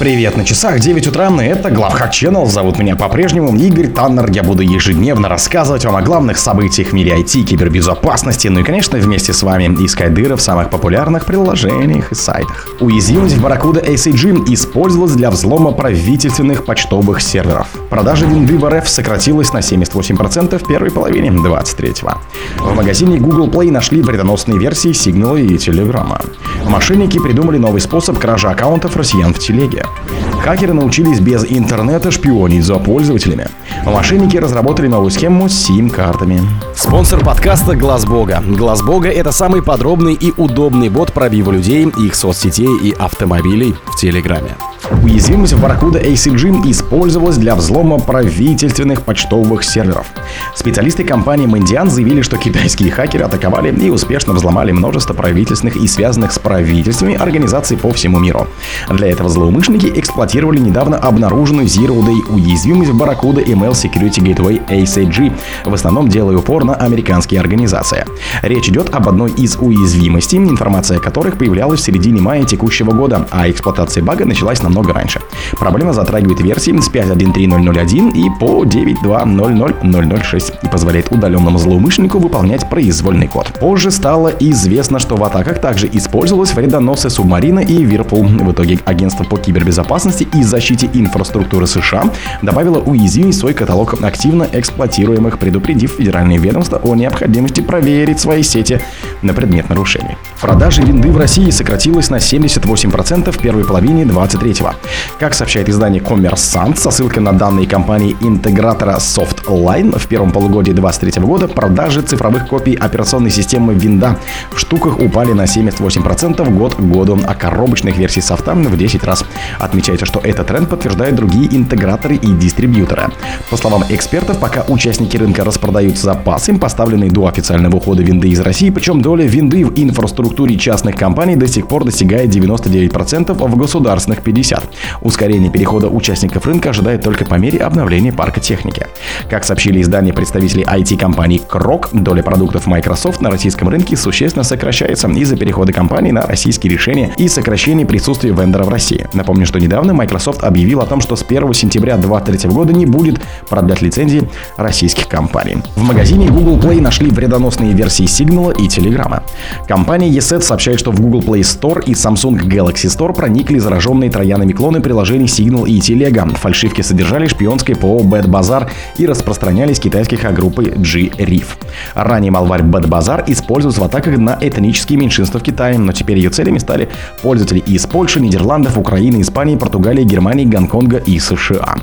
Привет на часах, 9 утра, это Главхак Channel, зовут меня по-прежнему Игорь Таннер. Я буду ежедневно рассказывать вам о главных событиях в мире IT, кибербезопасности, ну и, конечно, вместе с вами искать дыры в самых популярных приложениях и сайтах. Уязвимость в Barracuda ACG использовалась для взлома правительственных почтовых серверов. Продажа винды в РФ сократилась на 78% в первой половине 23-го. В магазине Google Play нашли вредоносные версии Signal и Telegram. Мошенники придумали новый способ кражи аккаунтов россиян в телеге. Хакеры научились без интернета шпионить за пользователями. Мошенники разработали новую схему с сим-картами. Спонсор подкаста Глаз Бога. Глаз Бога это самый подробный и удобный бот пробива людей, их соцсетей и автомобилей в Телеграме. Уязвимость в Barracuda ACG использовалась для взлома правительственных почтовых серверов. Специалисты компании Mandiant заявили, что китайские хакеры атаковали и успешно взломали множество правительственных и связанных с правительствами организаций по всему миру. Для этого злоумышленники эксплуатировали недавно обнаруженную Zero Day уязвимость в Barracuda ML Security Gateway ACG, в основном делая упор на американские организации. Речь идет об одной из уязвимостей, информация о которых появлялась в середине мая текущего года, а эксплуатация бага началась намного раньше. Проблема затрагивает версии с 5.1.3.0.0.1 и по 9.2.0.0.0.6 и позволяет удаленному злоумышленнику выполнять произвольный код. Позже стало известно, что в атаках также использовалась вредоносы Субмарина и Вирпул. В итоге агентство по кибербезопасности и защите инфраструктуры США добавило уязвимость свой каталог активно эксплуатируемых, предупредив федеральные ведомства о необходимости проверить свои сети на предмет нарушений. Продажи винды в России сократилась на 78% в первой половине 23-го. Как сообщает издание Коммерсант со ссылкой на данные компании интегратора Softline, в первом полугодии 2023 года продажи цифровых копий операционной системы Винда в штуках упали на 78% год к году, а коробочных версий софта в 10 раз. Отмечается, что этот тренд подтверждают другие интеграторы и дистрибьюторы. По словам экспертов, пока участники рынка распродают запасы, поставленные до официального ухода винды из России, причем доля винды в инфраструктуре частных компаний до сих пор достигает 99%, в государственных 50%. Ускорение перехода участников рынка ожидает только по мере обновления парка техники. Как сообщили издания представителей IT-компании Крок, доля продуктов Microsoft на российском рынке существенно сокращается из-за перехода компании на российские решения и сокращения присутствия вендора в России. Напомню, что недавно Microsoft объявил о том, что с 1 сентября 2023 года не будет продлять лицензии российских компаний. В магазине Google Play нашли вредоносные версии Signal и Telegram. Компания ESET сообщает, что в Google Play Store и Samsung Galaxy Store проникли зараженные троянами клоны приложений Signal и Telegram. Фальшивки содержали шпионское ПО Bad Bazaar и распространялись китайской группой G-Reef. Ранее малварь Bad Bazaar используется в атаках на этнические меньшинства в Китае, но теперь ее целями стали пользователи из Польши, Нидерландов, Украины, Испании, Португалии, Германии, Гонконга и США.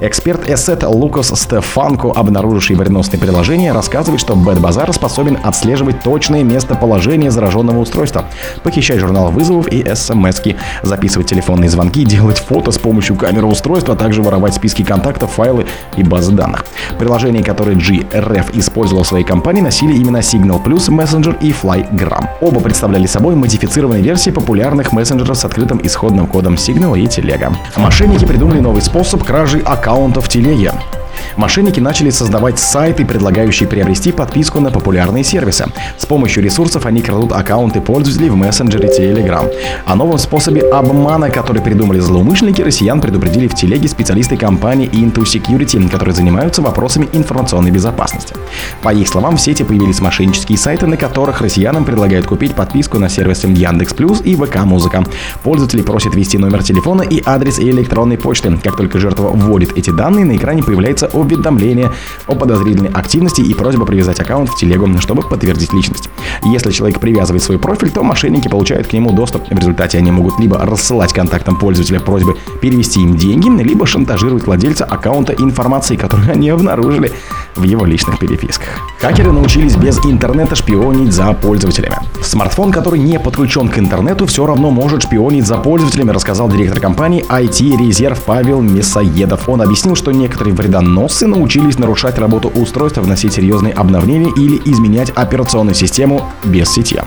Эксперт Эссет Лукас Стефанко, обнаруживший вредоносные приложения, рассказывает, что Bad Bazaar способен отслеживать точное местоположение зараженного устройства, похищать журнал вызовов и смс записывать телефонные звонки, делать фото с помощью камеры устройства, а также воровать списки контактов, файлы и базы данных. Приложения, которые GRF использовал в своей компании, носили имена Signal Plus, Messenger и FlyGram. Оба представляли собой модифицированные версии популярных мессенджеров с открытым исходным кодом Signal и Telegram. Мошенники придумали новый способ кражи аккаунтов Телеги. Мошенники начали создавать сайты, предлагающие приобрести подписку на популярные сервисы. С помощью ресурсов они крадут аккаунты пользователей в мессенджере Telegram. О новом способе обмана, который придумали злоумышленники, россиян предупредили в телеге специалисты компании Into Security, которые занимаются вопросами информационной безопасности. По их словам, в сети появились мошеннические сайты, на которых россиянам предлагают купить подписку на сервисы Яндекс Плюс и ВК Музыка. Пользователи просят ввести номер телефона и адрес электронной почты. Как только жертва вводит эти данные, на экране появляется уведомление о подозрительной активности и просьба привязать аккаунт в телегу, чтобы подтвердить личность. Если человек привязывает свой профиль, то мошенники получают к нему доступ. В результате они могут либо рассылать контактам пользователя просьбы перевести им деньги, либо шантажировать владельца аккаунта информацией, которую они обнаружили в его личных переписках. Хакеры научились без интернета шпионить за пользователями. Смартфон, который не подключен к интернету, все равно может шпионить за пользователями, рассказал директор компании IT Резерв Павел Мясоедов. Он объяснил, что некоторые вредоносы научились нарушать работу устройства, вносить серьезные обновления или изменять операционную систему без сети.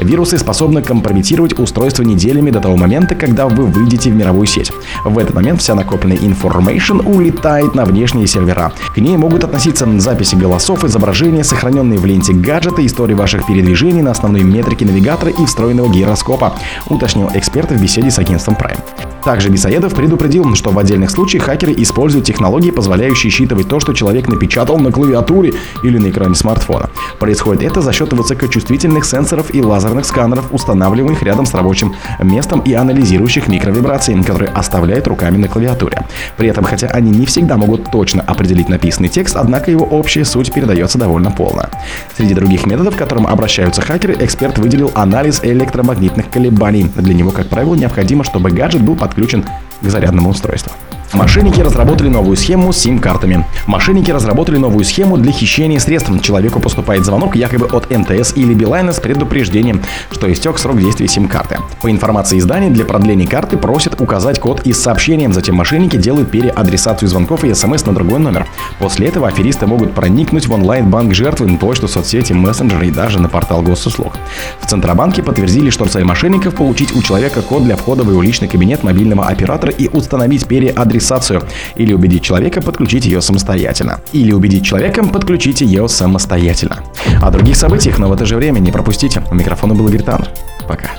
Вирусы способны компрометировать устройство неделями до того момента, когда вы выйдете в мировую сеть. В этот момент вся накопленная информация улетает на внешние сервера. К ней могут относиться записи голосов, изображения, сохраненные в ленте гаджета, истории ваших передвижений на основной метрике навигатора и встроенного гироскопа, уточнил эксперт в беседе с агентством Prime. Также Бесоедов предупредил, что в отдельных случаях хакеры используют технологии, позволяющие считывать то, что человек напечатал на клавиатуре или на экране смартфона. Происходит это за счет высокочувствительных сенсоров и лазерных сканеров, устанавливаемых рядом с рабочим местом и анализирующих микровибрации, которые оставляют руками на клавиатуре. При этом, хотя они не всегда могут точно определить написанный текст, однако его общая суть передается довольно полно. Среди других методов, к которым обращаются хакеры, эксперт выделил анализ электромагнитных колебаний. Для него, как правило, необходимо, чтобы гаджет был подключен к зарядному устройству. Мошенники разработали новую схему с сим-картами. Мошенники разработали новую схему для хищения средств. Человеку поступает звонок якобы от МТС или Билайна с предупреждением, что истек срок действия сим-карты. По информации издания, для продления карты просят указать код из сообщения. Затем мошенники делают переадресацию звонков и смс на другой номер. После этого аферисты могут проникнуть в онлайн-банк жертвы, почту, соцсети, мессенджеры и даже на портал госуслуг. В Центробанке подтвердили, что цель мошенников получить у человека код для входа в его личный кабинет мобильного оператора и установить переадресацию адресацию, или убедить человека подключить ее самостоятельно. Или убедить человека подключить ее самостоятельно. О других событиях, но в это же время не пропустите. У микрофона был Игорь Таннер. Пока.